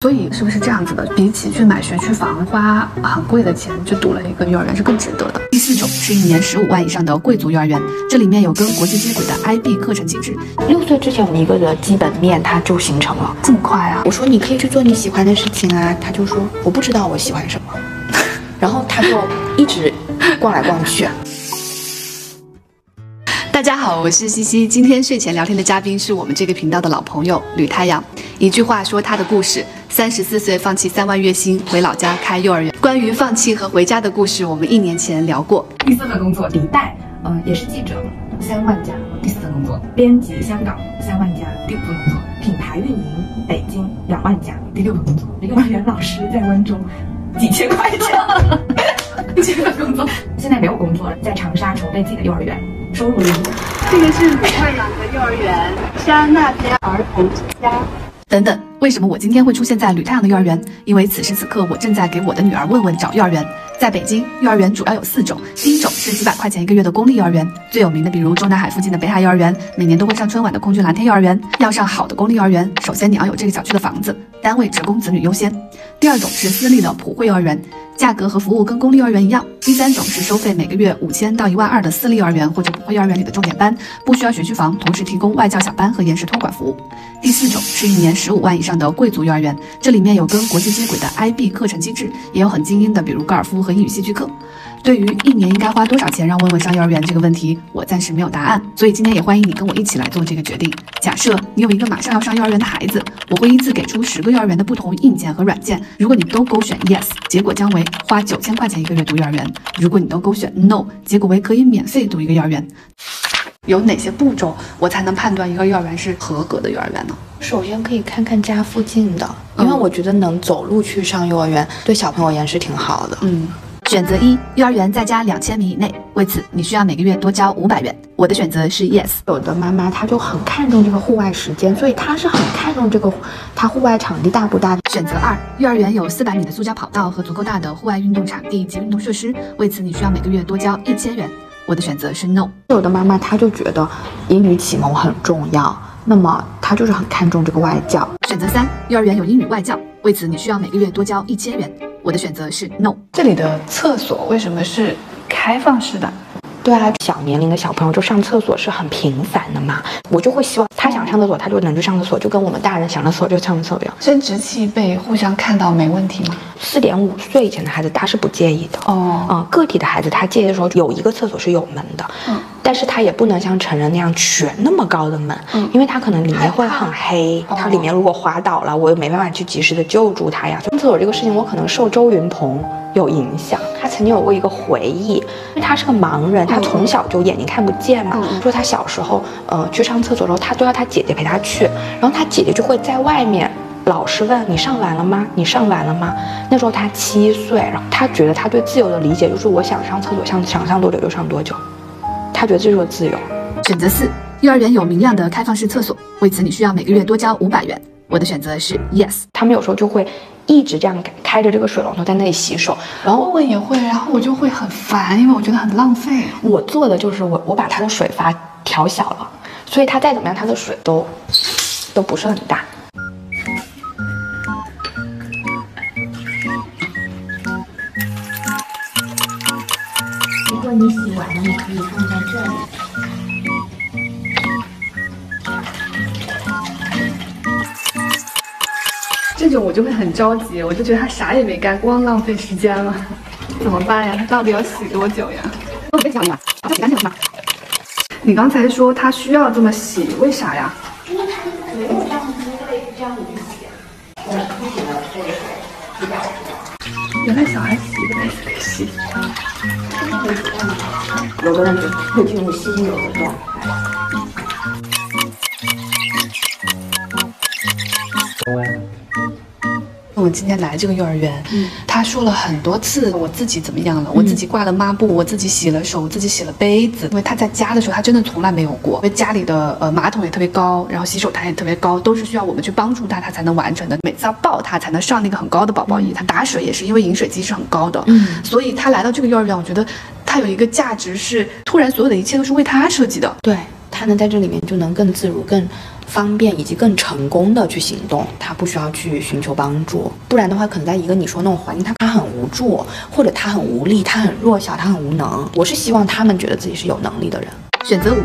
所以是不是这样子的？比起去买学区房，花很贵的钱去读了一个幼儿园是更值得的。第四种是一年十五万以上的贵族幼儿园，这里面有跟国际接轨的 IB 课程机制。六岁之前，我们一个的基本面它就形成了。这么快啊？我说你可以去做你喜欢的事情啊，他就说我不知道我喜欢什么，然后他就一直逛来逛去。大家好，我是西西。今天睡前聊天的嘉宾是我们这个频道的老朋友吕太阳。一句话说他的故事：三十四岁放弃三万月薪回老家开幼儿园。关于放弃和回家的故事，我们一年前聊过。第四份工作，李代，呃，也是记者，三万加。第四份工作，编辑，香港，三万加。第五份工作，品牌运营，北京，两万加。第六份工作，幼儿园老师在温州，几千块钱。第七份工作，现在没有工作了，在长沙筹备自己的幼儿园，收入零。这个是吕太阳的幼儿园，山那边儿童之家。等等，为什么我今天会出现在吕太阳的幼儿园？因为此时此刻我正在给我的女儿问问找幼儿园。在北京，幼儿园主要有四种，第一种是几百块钱一个月的公立幼儿园，最有名的比如中南海附近的北海幼儿园，每年都会上春晚的空军蓝天幼儿园。要上好的公立幼儿园，首先你要有这个小区的房子，单位职工子女优先。第二种是私立的普惠幼儿园。价格和服务跟公立幼儿园一样。第三种是收费每个月五千到一万二的私立幼儿园或者普惠幼儿园里的重点班，不需要学区房，同时提供外教小班和延时托管服务。第四种是一年十五万以上的贵族幼儿园，这里面有跟国际接轨的 IB 课程机制，也有很精英的，比如高尔夫和英语戏剧课。对于一年应该花多少钱让问问上幼儿园这个问题，我暂时没有答案，所以今天也欢迎你跟我一起来做这个决定。假设你有一个马上要上幼儿园的孩子，我会依次给出十个幼儿园的不同硬件和软件，如果你都勾选 yes，结果将为花九千块钱一个月读幼儿园；如果你都勾选 no，结果为可以免费读一个幼儿园。有哪些步骤我才能判断一个幼儿园是合格的幼儿园呢？首先可以看看家附近的，因为我觉得能走路去上幼儿园对小朋友而言是挺好的。嗯。选择一，幼儿园在家两千米以内，为此你需要每个月多交五百元。我的选择是 yes。有的妈妈她就很看重这个户外时间，所以她是很看重这个，她户外场地大不大。选择二，幼儿园有四百米的塑胶跑道和足够大的户外运动场地及运动设施，为此你需要每个月多交一千元。我的选择是 no。有的妈妈她就觉得英语启蒙很重要，那么她就是很看重这个外教。选择三，幼儿园有英语外教，为此你需要每个月多交一千元。我的选择是 no。这里的厕所为什么是开放式的？对啊，小年龄的小朋友就上厕所是很频繁的嘛，我就会希望他想上厕所，他就能去上厕所，就跟我们大人想上厕所就上厕所一样。生殖器被互相看到没问题吗？四点五岁以前的孩子他是不介意的哦。嗯，个体的孩子他介意的时候有一个厕所是有门的，嗯，但是他也不能像成人那样全那么高的门，嗯，因为他可能里面会很黑，他里面如果滑倒了，我又没办法去及时的救助他呀。上厕所这个事情，我可能受周云鹏。有影响。他曾经有过一个回忆，因为他是个盲人，他从小就眼睛看不见嘛。说他小时候，呃，去上厕所的时候，他都要他姐姐陪他去，然后他姐姐就会在外面老是问你上完了吗？你上完了吗？那时候他七岁，然后他觉得他对自由的理解就是我想上厕所，想想上多久就上多久，他觉得这就是自由。选择四，幼儿园有明亮的开放式厕所，为此你需要每个月多交五百元。我的选择是 yes。他们有时候就会。一直这样开着这个水龙头在那里洗手，然后问问也会，然后我就会很烦，因为我觉得很浪费。我做的就是我我把它的水阀调小了，所以它再怎么样，它的水都都不是很大。如果你洗这种我就会很着急，我就觉得他啥也没干，光浪费时间了，怎么办呀？他到底要洗多久呀？我跟你讲嘛，他洗干净了？你刚才说他需要这么洗，为啥呀？因为他没有这样子这样子洗，我不洗了，这个水原来小孩洗的也可以洗。有的人就会进入吸油的状态。今天来这个幼儿园，嗯，他说了很多次我自己怎么样了，我自己挂了抹布，我自己洗了手，我自己洗了杯子。因为他在家的时候，他真的从来没有过。因为家里的呃马桶也特别高，然后洗手台也特别高，都是需要我们去帮助他，他才能完成的。每次要抱他才能上那个很高的宝宝椅。他打水也是因为饮水机是很高的，嗯，所以他来到这个幼儿园，我觉得他有一个价值是，突然所有的一切都是为他设计的。对他能在这里面就能更自如，更。方便以及更成功的去行动，他不需要去寻求帮助，不然的话，可能在一个你说那种环境，他他很无助，或者他很无力，他很弱小，他很无能。我是希望他们觉得自己是有能力的人。选择五，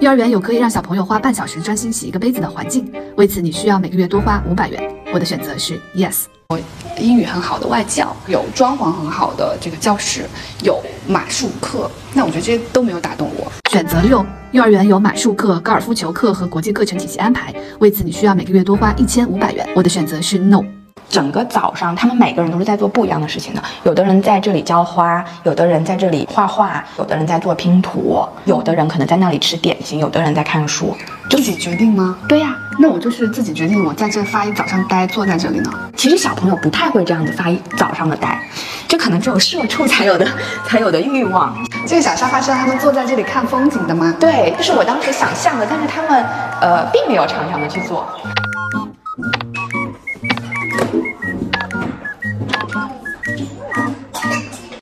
幼儿园有可以让小朋友花半小时专心洗一个杯子的环境，为此你需要每个月多花五百元。我的选择是 yes。我英语很好的外教，有装潢很好的这个教室，有马术课，那我觉得这些都没有打动我。选择六，幼儿园有马术课、高尔夫球课和国际课程体系安排，为此你需要每个月多花一千五百元。我的选择是 no。整个早上，他们每个人都是在做不一样的事情的。有的人在这里浇花，有的人在这里画画，有的人在做拼图，有的人可能在那里吃点心，有的人在看书。自己决定吗？对呀，那我就是自己决定，我在这发一早上呆，坐在这里呢。其实小朋友不太会这样子发一早上的呆，这可能只有社畜才有的才有的欲望。这个小沙发是让他们坐在这里看风景的吗？对，这是我当时想象的，但是他们呃并没有常常的去做。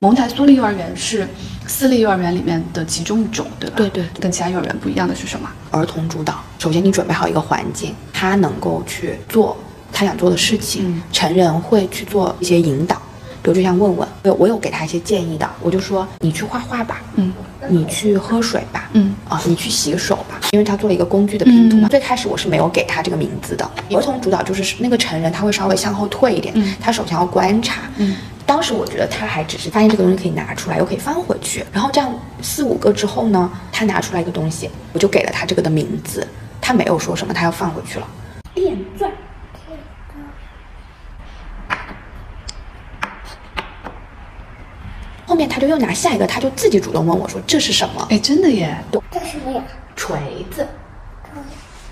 蒙台梭利幼儿园是私立幼儿园里面的其中一种，对吧？对对，跟其他幼儿园不一样的是什么？儿童主导。首先，你准备好一个环境，他能够去做他想做的事情。成人会去做一些引导，比如就像问问，我我有给他一些建议的，我就说你去画画吧，嗯，你去喝水吧，嗯啊，你去洗手吧，因为他做了一个工具的拼图嘛。最开始我是没有给他这个名字的。儿童主导就是那个成人他会稍微向后退一点，他首先要观察，嗯。当时我觉得他还只是发现这个东西可以拿出来，又可以放回去，然后这样四五个之后呢，他拿出来一个东西，我就给了他这个的名字，他没有说什么，他要放回去了。电钻。后面他就又拿下一个，他就自己主动问我说这是什么？哎，真的耶！这是什么呀？锤子。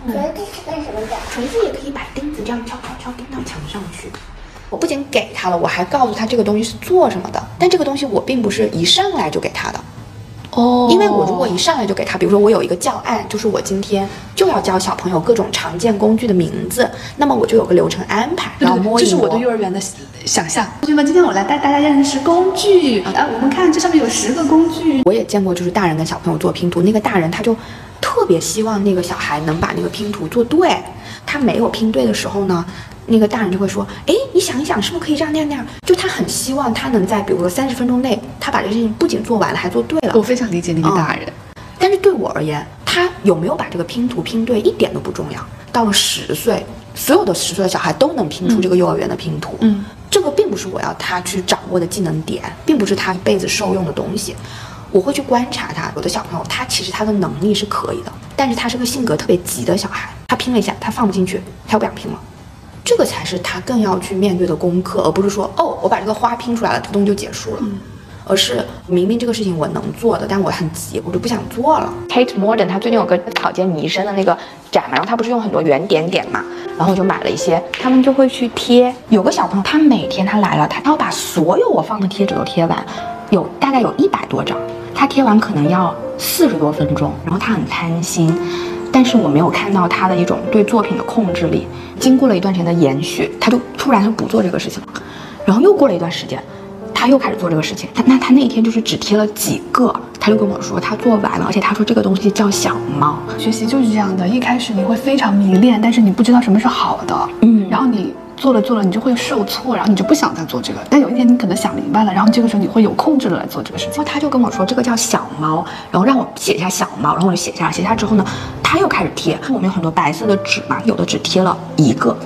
锤子是干什么的？锤子也可以把钉子这样敲敲敲钉到墙上去。我不仅给他了，我还告诉他这个东西是做什么的。但这个东西我并不是一上来就给他的，哦，因为我如果一上来就给他，比如说我有一个教案，就是我今天就要教小朋友各种常见工具的名字，那么我就有个流程安排，然后摸一摸。这是我对幼儿园的想象。同学们，今天我来带大家认识工具啊，我们看这上面有十个工具。我也见过，就是大人跟小朋友做拼图，那个大人他就特别希望那个小孩能把那个拼图做对，他没有拼对的时候呢。那个大人就会说：“哎，你想一想，是不是可以这样那样那样？”就他很希望他能在，比如说三十分钟内，他把这事情不仅做完了，还做对了。我非常理解那个大人，但是对我而言，他有没有把这个拼图拼对一点都不重要。到了十岁，所有的十岁的小孩都能拼出这个幼儿园的拼图。嗯，这个并不是我要他去掌握的技能点，并不是他一辈子受用的东西。我会去观察他，有的小朋友他其实他的能力是可以的，但是他是个性格特别急的小孩，他拼了一下，他放不进去，他又不想拼了。这个才是他更要去面对的功课，而不是说哦，我把这个花拼出来了，这个东西就结束了。嗯，而是明明这个事情我能做的，但我很急，我就不想做了。Kate Modern 他最近有个草间弥生的那个展嘛，然后他不是用很多圆点点嘛，然后我就买了一些，他们就会去贴。有个小朋友，他每天他来了，他要把所有我放的贴纸都贴完，有大概有一百多张，他贴完可能要四十多分钟，然后他很贪心。但是我没有看到他的一种对作品的控制力。经过了一段时间的延续，他就突然就不做这个事情了。然后又过了一段时间，他又开始做这个事情。他那他那一天就是只贴了几个，他就跟我说他做完了，而且他说这个东西叫小猫。学习就是这样的，一开始你会非常迷恋，但是你不知道什么是好的。嗯，然后你。做了做了，你就会受挫，然后你就不想再做这个。但有一天你可能想明白了，然后这个时候你会有控制的来做这个事情。然后他就跟我说这个叫小猫，然后让我写一下小猫，然后我就写下，写下之后呢，他又开始贴。我们有很多白色的纸嘛，有的只贴了一个，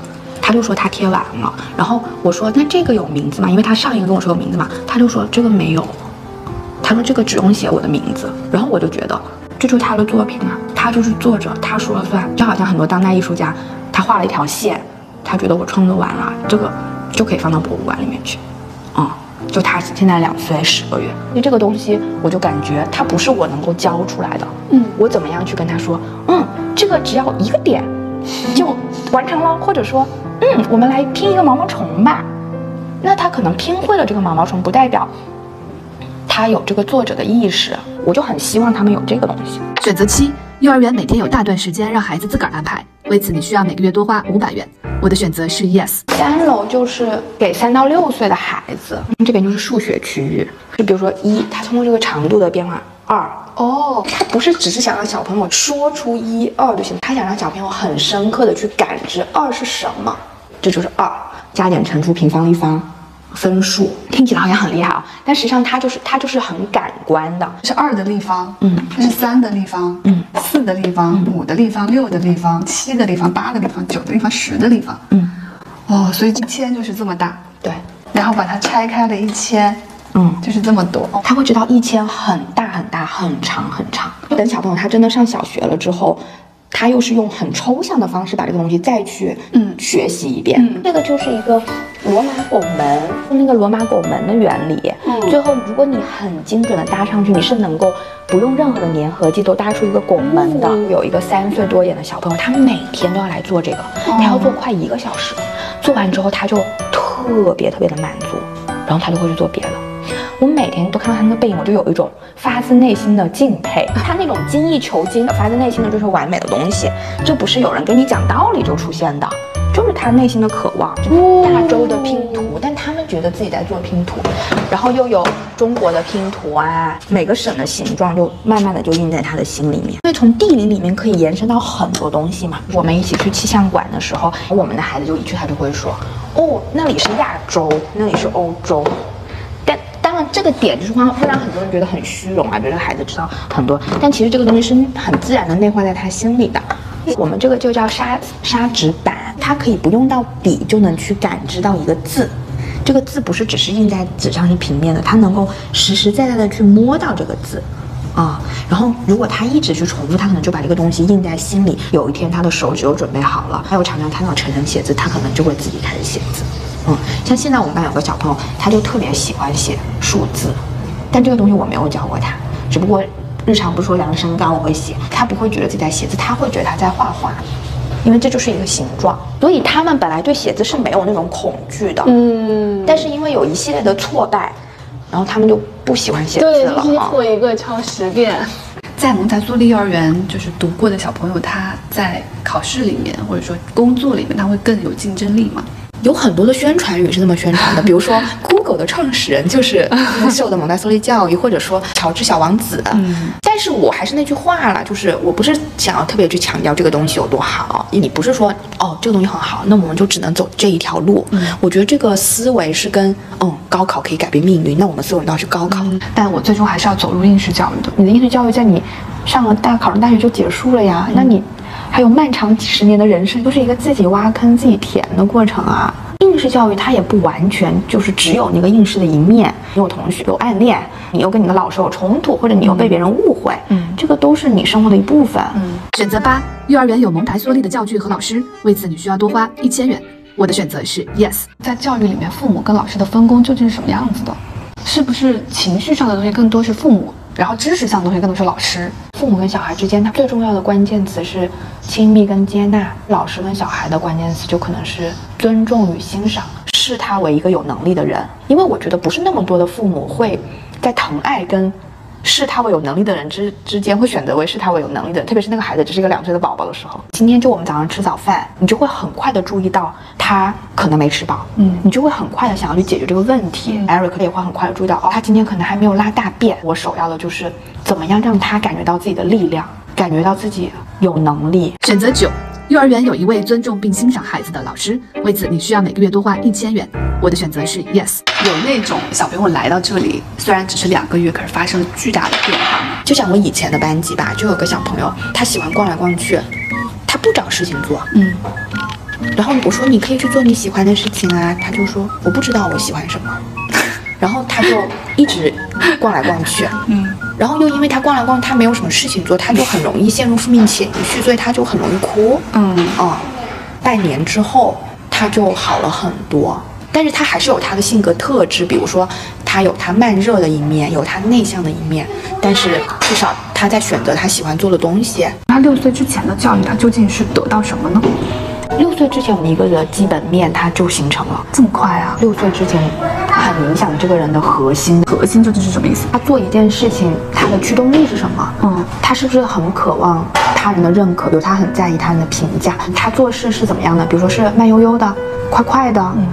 他就说他贴完了。然后我说那这个有名字吗？因为他上一个跟我说有名字嘛，他就说这个没有，他说这个只用写我的名字。然后我就觉得这就是他的作品啊，他就是作者，他说了算。就好像很多当代艺术家，他画了一条线。他觉得我创作完了，这个就可以放到博物馆里面去，啊，就他现在两岁十个月，那这个东西我就感觉他不是我能够教出来的，嗯，我怎么样去跟他说，嗯，这个只要一个点就完成了，或者说，嗯，我们来拼一个毛毛虫吧，那他可能拼会了这个毛毛虫，不代表他有这个作者的意识，我就很希望他们有这个东西。选择七，幼儿园每天有大段时间让孩子自个儿安排，为此你需要每个月多花五百元。我的选择是 yes。三楼就是给三到六岁的孩子，这边就是数学区域。就比如说一，他通过这个长度的变化，二哦，他不是只是想让小朋友说出一二就行，他想让小朋友很深刻的去感知二是什么，这就是二，加减乘除平方立方。分数。听起来好像很厉害啊，但实际上它就是它就是很感官的，是二的立方，嗯，这是三的立方，嗯，四的立方，五的立方，六的立方，七的立方，八的立方，九的立方，十的立方，嗯，哦，所以一千就是这么大，对，然后把它拆开了一千，嗯，就是这么多，他会知道一千很大很大很长很长。等小朋友他真的上小学了之后。他又是用很抽象的方式把这个东西再去嗯学习一遍，这个就是一个罗马拱门，那个罗马拱门的原理。最后，如果你很精准的搭上去，你是能够不用任何的粘合剂都搭出一个拱门的。有一个三岁多一点的小朋友，他每天都要来做这个，他要做快一个小时，做完之后他就特别特别的满足，然后他就会去做别的。我每天都看到他那个背影，我就有一种发自内心的敬佩。他那种精益求精的、发自内心的追求完美的东西，这不是有人跟你讲道理就出现的，就是他内心的渴望。大洲的拼图，但他们觉得自己在做拼图，然后又有中国的拼图啊，每个省的形状就慢慢的就印在他的心里面。因为从地理里面可以延伸到很多东西嘛。我们一起去气象馆的时候，我们的孩子就一去他就会说，哦，那里是亚洲，那里是欧洲。这个点就是会会让很多人觉得很虚荣啊，觉得孩子知道很多，但其实这个东西是很自然的内化在他心里的。我们这个就叫砂砂纸板，它可以不用到笔就能去感知到一个字，这个字不是只是印在纸上是平面的，它能够实实在在的去摸到这个字啊。然后如果他一直去重复，他可能就把这个东西印在心里。有一天他的手指又准备好了，他又常常看到晨晨写字，他可能就会自己开始写字。嗯，像现在我们班有个小朋友，他就特别喜欢写数字，但这个东西我没有教过他，只不过日常不是说量身高我会写，他不会觉得自己在写字，他会觉得他在画画，因为这就是一个形状，所以他们本来对写字是没有那种恐惧的，嗯，但是因为有一系列的挫败，然后他们就不喜欢写字了。对，一错一个抄十遍。在蒙台梭利幼儿园就是读过的小朋友，他在考试里面或者说工作里面，他会更有竞争力吗？有很多的宣传语是这么宣传的，比如说 Google 的创始人就是优 秀的蒙台梭利教育，或者说乔治小王子。嗯，但是我还是那句话了，就是我不是想要特别去强调这个东西有多好，你不是说哦这个东西很好，那我们就只能走这一条路。嗯，我觉得这个思维是跟嗯高考可以改变命运，那我们所有人都要去高考。但我最终还是要走入应试教育的。你的应试教育在你上了大考上大学就结束了呀？那你。还有漫长几十年的人生，都是一个自己挖坑自己填的过程啊！应试教育它也不完全就是只有那个应试的一面，你有同学有暗恋，你又跟你的老师有冲突，或者你又被别人误会，嗯，这个都是你生活的一部分。嗯，选择八，幼儿园有蒙台梭利的教具和老师，为此你需要多花一千元。我的选择是 yes。在教育里面，父母跟老师的分工究竟是什么样子的？是不是情绪上的东西更多是父母？然后知识上的东西更多是老师，父母跟小孩之间，他最重要的关键词是亲密跟接纳；老师跟小孩的关键词就可能是尊重与欣赏，视他为一个有能力的人。因为我觉得不是那么多的父母会在疼爱跟。视他为有能力的人之之间，会选择为视他为有能力的人，特别是那个孩子只是一个两岁的宝宝的时候。今天就我们早上吃早饭，你就会很快的注意到他可能没吃饱，嗯，你就会很快的想要去解决这个问题。Eric 也会很快的注意到，哦，他今天可能还没有拉大便。我首要的就是怎么样让他感觉到自己的力量，感觉到自己有能力。选择九。幼儿园有一位尊重并欣赏孩子的老师，为此你需要每个月多花一千元。我的选择是 yes。有那种小朋友来到这里，虽然只是两个月，可是发生了巨大的变化。就像我以前的班级吧，就有个小朋友，他喜欢逛来逛去，他不找事情做。嗯。然后我说你可以去做你喜欢的事情啊，他就说我不知道我喜欢什么。然后他就一直逛来逛去。嗯。然后又因为他逛来逛去，他没有什么事情做，他就很容易陷入负面情绪，所以他就很容易哭。嗯啊，半年之后他就好了很多，但是他还是有他的性格特质，比如说他有他慢热的一面，有他内向的一面，但是至少他在选择他喜欢做的东西。他六岁之前的教育，他究竟是得到什么呢？六岁之前，我们一个的基本面它就形成了，这么快啊！六岁之前很影响这个人的核心，核心究竟是什么意思？他做一件事情，他的驱动力是什么？嗯，他是不是很渴望他人的认可？比如他很在意他人的评价。他做事是怎么样的？比如说是慢悠悠的，快快的。嗯，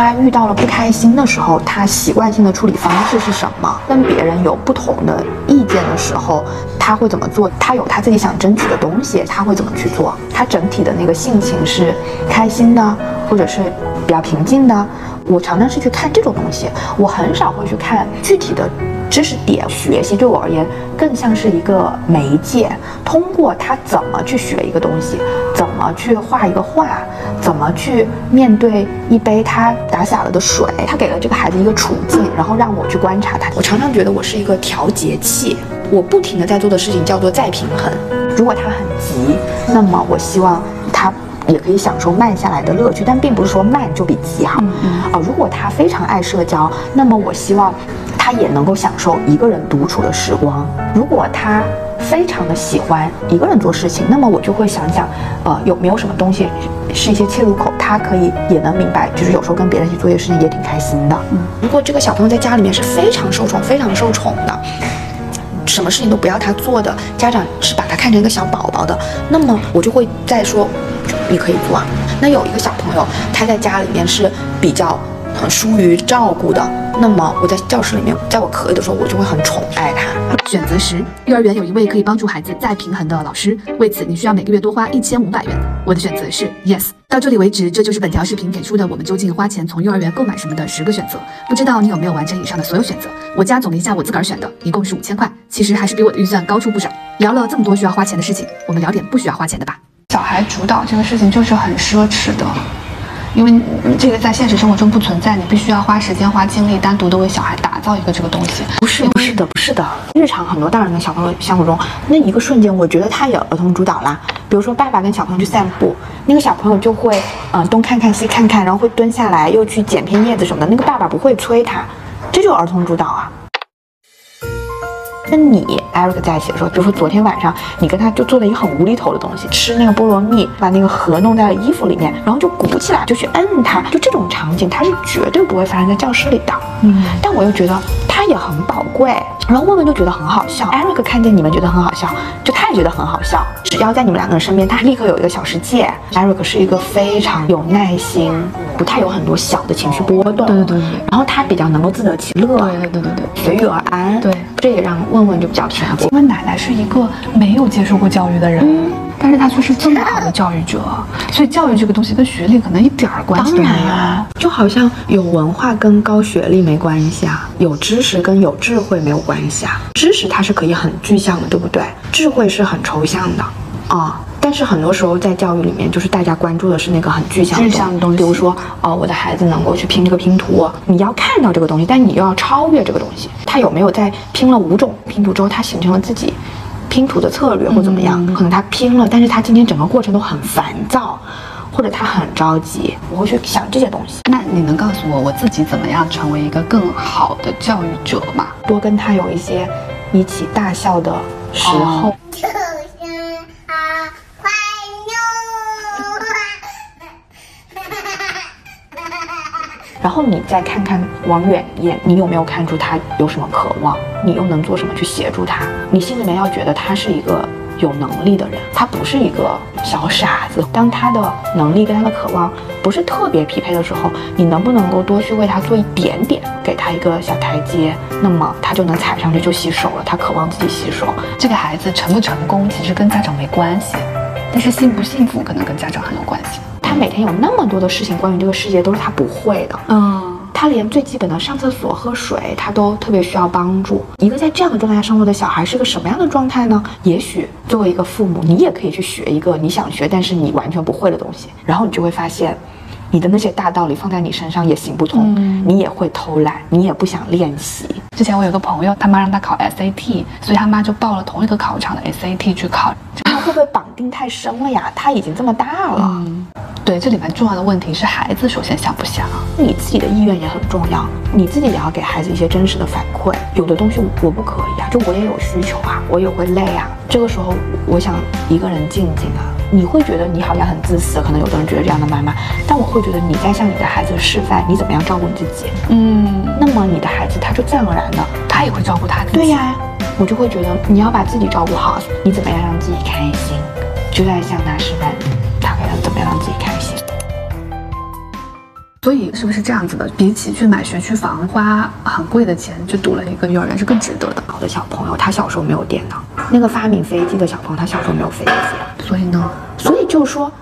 他。遇到了不开心的时候，他习惯性的处理方式是什么？跟别人有不同的意见的时候，他会怎么做？他有他自己想争取的东西，他会怎么去做？他整体的那个性情是开心的，或者是比较平静的？我常常是去看这种东西，我很少会去看具体的。知识点学习对我而言更像是一个媒介，通过他怎么去学一个东西，怎么去画一个画，怎么去面对一杯他打洒了的水，他给了这个孩子一个处境，然后让我去观察他。我常常觉得我是一个调节器，我不停的在做的事情叫做再平衡。如果他很急，那么我希望他也可以享受慢下来的乐趣，但并不是说慢就比急好。啊，如果他非常爱社交，那么我希望。他也能够享受一个人独处的时光。如果他非常的喜欢一个人做事情，那么我就会想想，呃，有没有什么东西是一些切入口，他可以也能明白，就是有时候跟别人一起做一些事情也挺开心的。嗯，如果这个小朋友在家里面是非常受宠、非常受宠的，什么事情都不要他做的，家长是把他看成一个小宝宝的，那么我就会再说，你可以做啊。那有一个小朋友，他在家里面是比较。很疏于照顾的，那么我在教室里面，在我可以的时候，我就会很宠爱他。选择十，幼儿园有一位可以帮助孩子再平衡的老师，为此你需要每个月多花一千五百元。我的选择是 yes。到这里为止，这就是本条视频给出的我们究竟花钱从幼儿园购买什么的十个选择。不知道你有没有完成以上的所有选择？我加总了一下我自个儿选的，一共是五千块，其实还是比我的预算高出不少。聊了这么多需要花钱的事情，我们聊点不需要花钱的吧。小孩主导这个事情就是很奢侈的。因为这个在现实生活中不存在，你必须要花时间、花精力，单独的为小孩打造一个这个东西。不是，不是的，不是的。日常很多大人跟小朋友相处中，那一个瞬间，我觉得他也儿童主导啦。比如说，爸爸跟小朋友去散步，那个小朋友就会，嗯，东看看西看看，然后会蹲下来，又去捡片叶子什么的。那个爸爸不会催他，这就是儿童主导啊。跟你 Eric 在一起的时候，比如说昨天晚上，你跟他就做了一个很无厘头的东西，吃那个菠萝蜜，把那个核弄在了衣服里面，然后就鼓起来，就去摁它，就这种场景，它是绝对不会发生在教室里的。嗯，但我又觉得它也很宝贵。然后问问就觉得很好笑，Eric 看见你们觉得很好笑，就他也觉得很好笑。只要在你们两个人身边，他立刻有一个小世界。Eric 是一个非常有耐心，不太有很多小的情绪波动。对对对对。然后他比较能够自得其乐。对对对对对。随遇而安。对。这也让问问就比较平静。因为奶奶是一个没有接受过教育的人，但是他却是这么好的教育者，所以教育这个东西跟学历可能一点儿关系都没有。就好像有文化跟高学历没关系啊，有知识跟有智慧没有关系啊。知识它是可以很具象的，对不对？智慧是很抽象的啊。但是很多时候在教育里面，就是大家关注的是那个很具象的东西，比如说，哦，我的孩子能够去拼这个拼图，你要看到这个东西，但你又要超越这个东西。他有没有在拼了五种拼图之后，他形成了自己拼图的策略或怎么样？可能他拼了，但是他今天整个过程都很烦躁。或者他很着急，我会去想这些东西。那你能告诉我，我自己怎么样成为一个更好的教育者吗？多跟他有一些一起大笑的时候。然后你再看看往远一点，你有没有看出他有什么渴望？你又能做什么去协助他？你心里面要觉得他是一个。有能力的人，他不是一个小傻子。当他的能力跟他的渴望不是特别匹配的时候，你能不能够多去为他做一点点，给他一个小台阶，那么他就能踩上去就洗手了。他渴望自己洗手。这个孩子成不成功，其实跟家长没关系，但是幸不幸福可能跟家长很有关系。他每天有那么多的事情，关于这个世界都是他不会的。嗯。他连最基本的上厕所、喝水，他都特别需要帮助。一个在这样的状态下生活的小孩是个什么样的状态呢？也许作为一个父母，你也可以去学一个你想学但是你完全不会的东西，然后你就会发现，你的那些大道理放在你身上也行不通，你也会偷懒，你也不想练习。之前我有个朋友，他妈让他考 SAT，所以他妈就报了同一个考场的 SAT 去考。他会不会绑定太深了呀？他已经这么大了。对，这里面重要的问题是孩子首先想不想，你自己的意愿也很重要，你自己也要给孩子一些真实的反馈。有的东西我不可以啊，就我也有需求啊，我也会累啊。这个时候我想一个人静静啊。你会觉得你好像很自私，可能有的人觉得这样的妈妈，但我会觉得你在向你的孩子示范你怎么样照顾你自己。嗯，那么你的孩子他就自然而然的，他也会照顾他自己。对呀，我就会觉得你要把自己照顾好，你怎么样让自己开心，就在向他示范他该要怎么样让自己开心。所以是不是这样子的？比起去买学区房，花很贵的钱去读了一个幼儿园是更值得的。好的小朋友，他小时候没有电脑；那个发明飞机的小朋友，他小时候没有飞机。所以呢？所以就是说，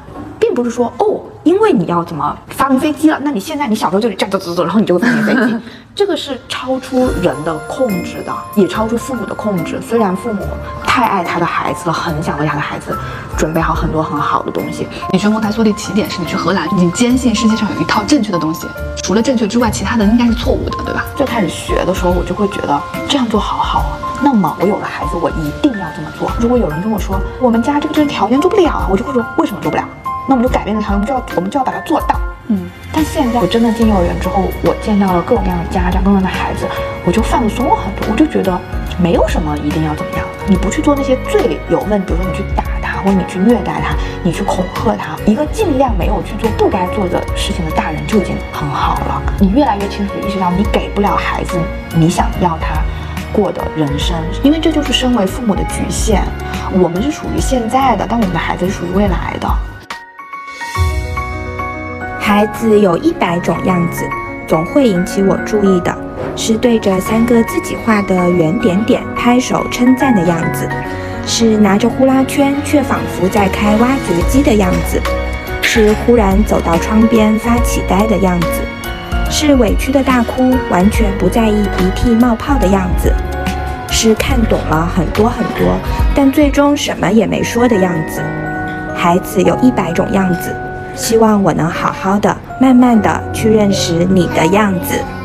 并不是说哦，因为你要怎么发明飞机了，那你现在你小时候就得这样走走走，然后你就会发明飞机。这个是超出人的控制的，也超出父母的控制。虽然父母太爱他的孩子了，很想为他的孩子准备好很多很好的东西。你去蒙台梭利起点是你去荷兰，你坚信世界上有一套正确的东西，除了正确之外，其他的应该是错误的，对吧？最开始学的时候，我就会觉得这样做好好啊。那么我有了孩子，我一定要这么做。如果有人跟我说我们家这个这个条件做不了，我就会说为什么做不了？那我们就改变这条件，我们就要我们就要把它做到。嗯，但现在我真的进幼儿园之后，我见到了各种各样的家长，各种各样的孩子，我就放松了很多。我就觉得没有什么一定要怎么样，你不去做那些最有问，比如说你去打他，或者你去虐待他，你去恐吓他，一个尽量没有去做不该做的事情的大人就已经很好了。你越来越清楚的意识到，你给不了孩子你想要他过的人生，因为这就是身为父母的局限。我们是属于现在的，但我们的孩子是属于未来的。孩子有一百种样子，总会引起我注意的是对着三个自己画的圆点点拍手称赞的样子，是拿着呼啦圈却仿佛在开挖掘机的样子，是忽然走到窗边发起呆的样子，是委屈的大哭完全不在意鼻涕冒泡的样子，是看懂了很多很多，但最终什么也没说的样子。孩子有一百种样子。希望我能好好的、慢慢的去认识你的样子。